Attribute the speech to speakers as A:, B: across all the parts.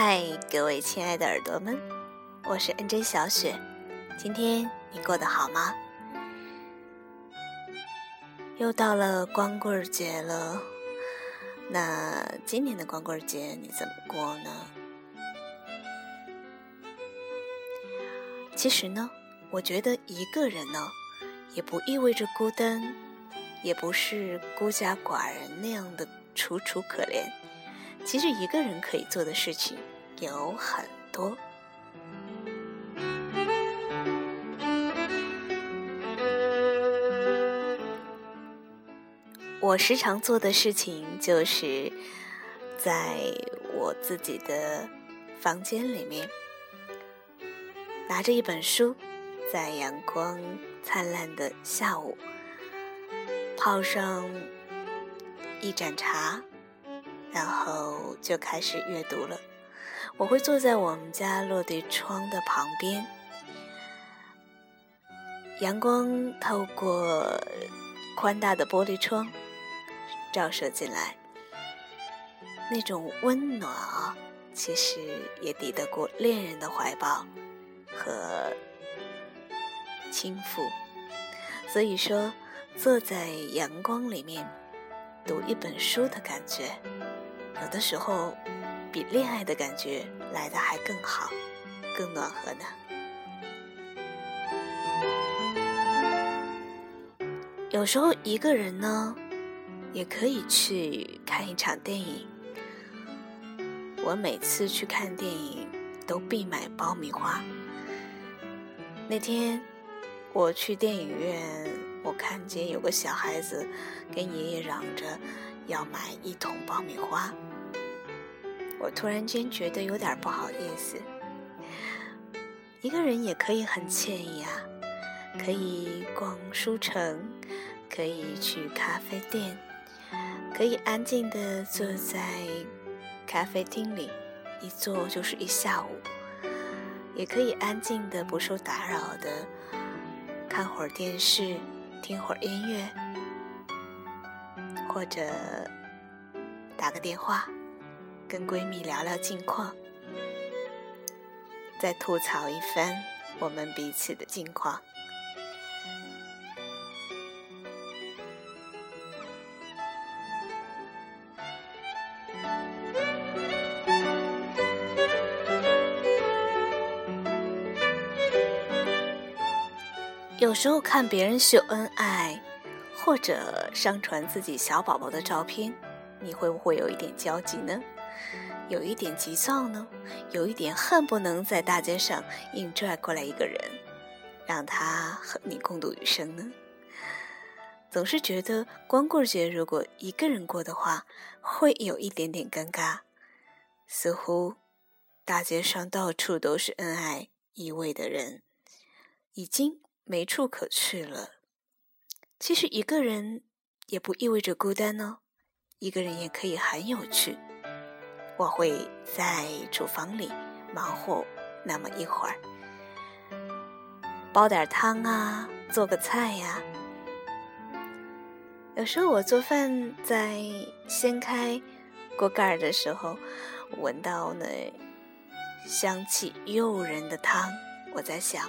A: 嗨，各位亲爱的耳朵们，我是 NJ 小雪。今天你过得好吗？又到了光棍节了，那今年的光棍节你怎么过呢？其实呢，我觉得一个人呢，也不意味着孤单，也不是孤家寡人那样的楚楚可怜。其实一个人可以做的事情有很多。我时常做的事情就是，在我自己的房间里面，拿着一本书，在阳光灿烂的下午，泡上一盏茶。然后就开始阅读了。我会坐在我们家落地窗的旁边，阳光透过宽大的玻璃窗照射进来，那种温暖啊，其实也抵得过恋人的怀抱和轻抚。所以说，坐在阳光里面读一本书的感觉。有的时候，比恋爱的感觉来的还更好，更暖和呢。有时候一个人呢，也可以去看一场电影。我每次去看电影都必买爆米花。那天我去电影院，我看见有个小孩子跟爷爷嚷着要买一桶爆米花。我突然间觉得有点不好意思。一个人也可以很惬意啊，可以逛书城，可以去咖啡店，可以安静的坐在咖啡厅里，一坐就是一下午，也可以安静的不受打扰的看会儿电视，听会儿音乐，或者打个电话。跟闺蜜聊聊近况，再吐槽一番我们彼此的近况。有时候看别人秀恩爱，或者上传自己小宝宝的照片，你会不会有一点焦急呢？有一点急躁呢，有一点恨不能在大街上硬拽过来一个人，让他和你共度余生呢。总是觉得光棍节如果一个人过的话，会有一点点尴尬，似乎大街上到处都是恩爱依偎的人，已经没处可去了。其实一个人也不意味着孤单呢，一个人也可以很有趣。我会在厨房里忙活那么一会儿，煲点汤啊，做个菜呀。有时候我做饭在掀开锅盖的时候，闻到那香气诱人的汤，我在想，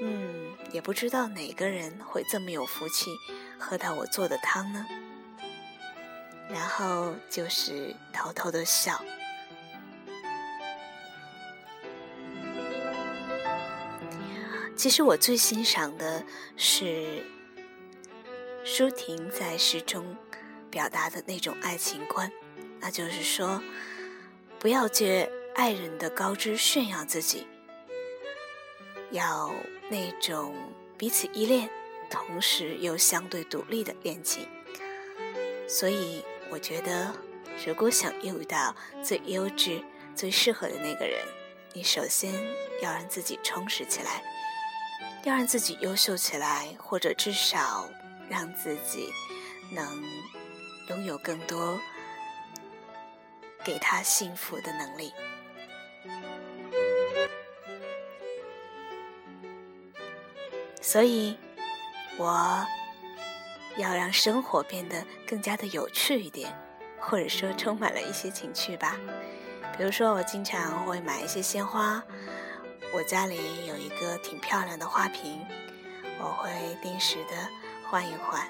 A: 嗯，也不知道哪个人会这么有福气喝到我做的汤呢？然后就是偷偷的笑。其实我最欣赏的是舒婷在诗中表达的那种爱情观，那就是说，不要借爱人的高枝炫耀自己，要那种彼此依恋，同时又相对独立的恋情。所以。我觉得，如果想遇到最优质、最适合的那个人，你首先要让自己充实起来，要让自己优秀起来，或者至少让自己能拥有更多给他幸福的能力。所以，我。要让生活变得更加的有趣一点，或者说充满了一些情趣吧。比如说，我经常会买一些鲜花，我家里有一个挺漂亮的花瓶，我会定时的换一换。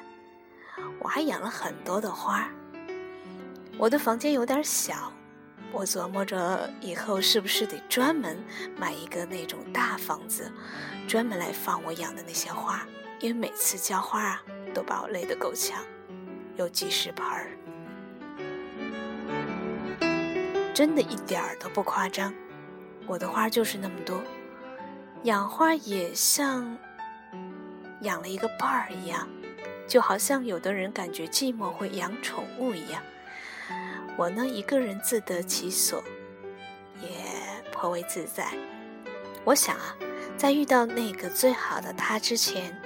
A: 我还养了很多的花。我的房间有点小，我琢磨着以后是不是得专门买一个那种大房子，专门来放我养的那些花，因为每次浇花啊，都把我累得够呛，有几十盆儿。真的一点儿都不夸张，我的花就是那么多。养花也像养了一个伴儿一样，就好像有的人感觉寂寞会养宠物一样。我呢，一个人自得其所，也颇为自在。我想啊，在遇到那个最好的他之前，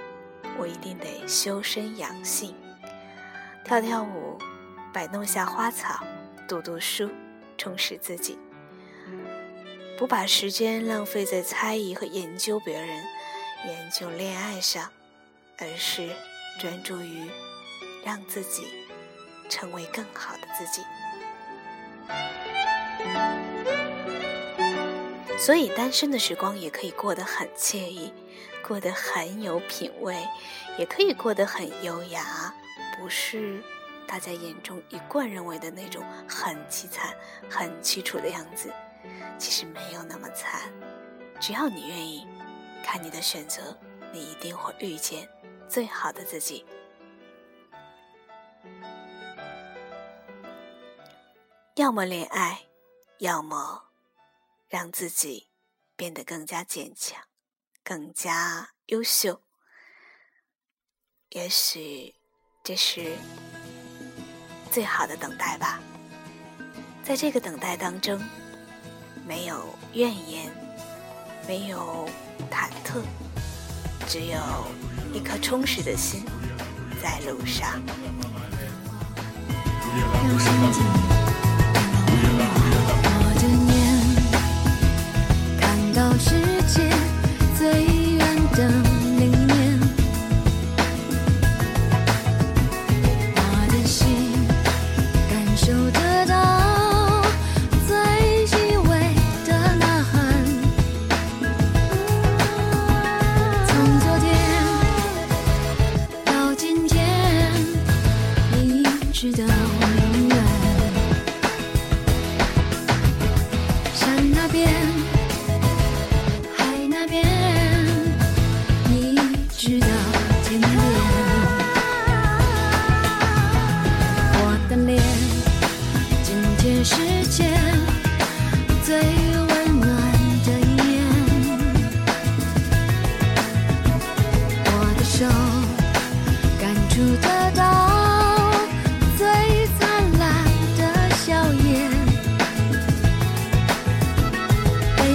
A: 我一定得修身养性，跳跳舞，摆弄下花草，读读书。充实自己，不把时间浪费在猜疑和研究别人、研究恋爱上，而是专注于让自己成为更好的自己。所以，单身的时光也可以过得很惬意，过得很有品味，也可以过得很优雅，不是？大家眼中一贯认为的那种很凄惨、很凄楚的样子，其实没有那么惨。只要你愿意，看你的选择，你一定会遇见最好的自己。要么恋爱，要么让自己变得更加坚强、更加优秀。也许这是。最好的等待吧，在这个等待当中，没有怨言，没有忐忑，只有一颗充实的心在路上。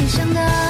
B: 一生的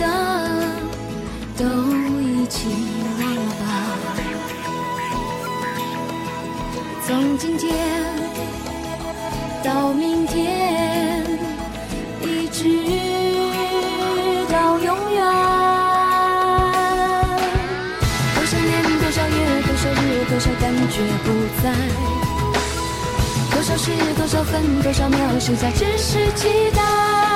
B: 的，都一起忘了吧。从今天到明天，一直到永远。多少夜，多少日，多少感觉不在，多少时多少分多少秒，剩下只是期待。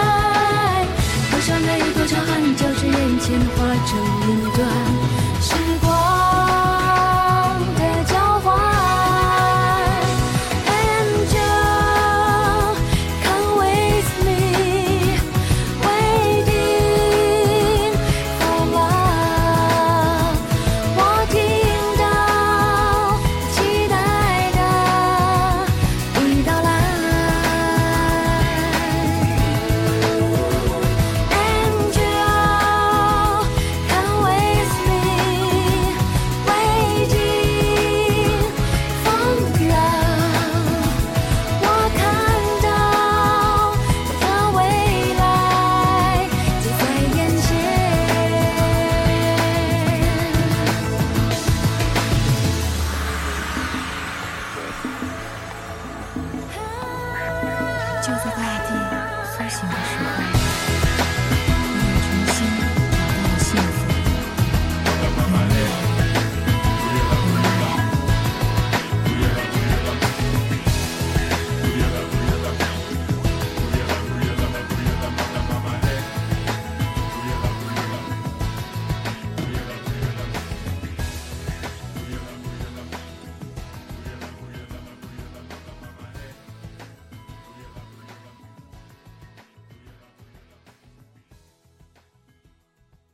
B: 多少泪多少汗交织眼前化成云端。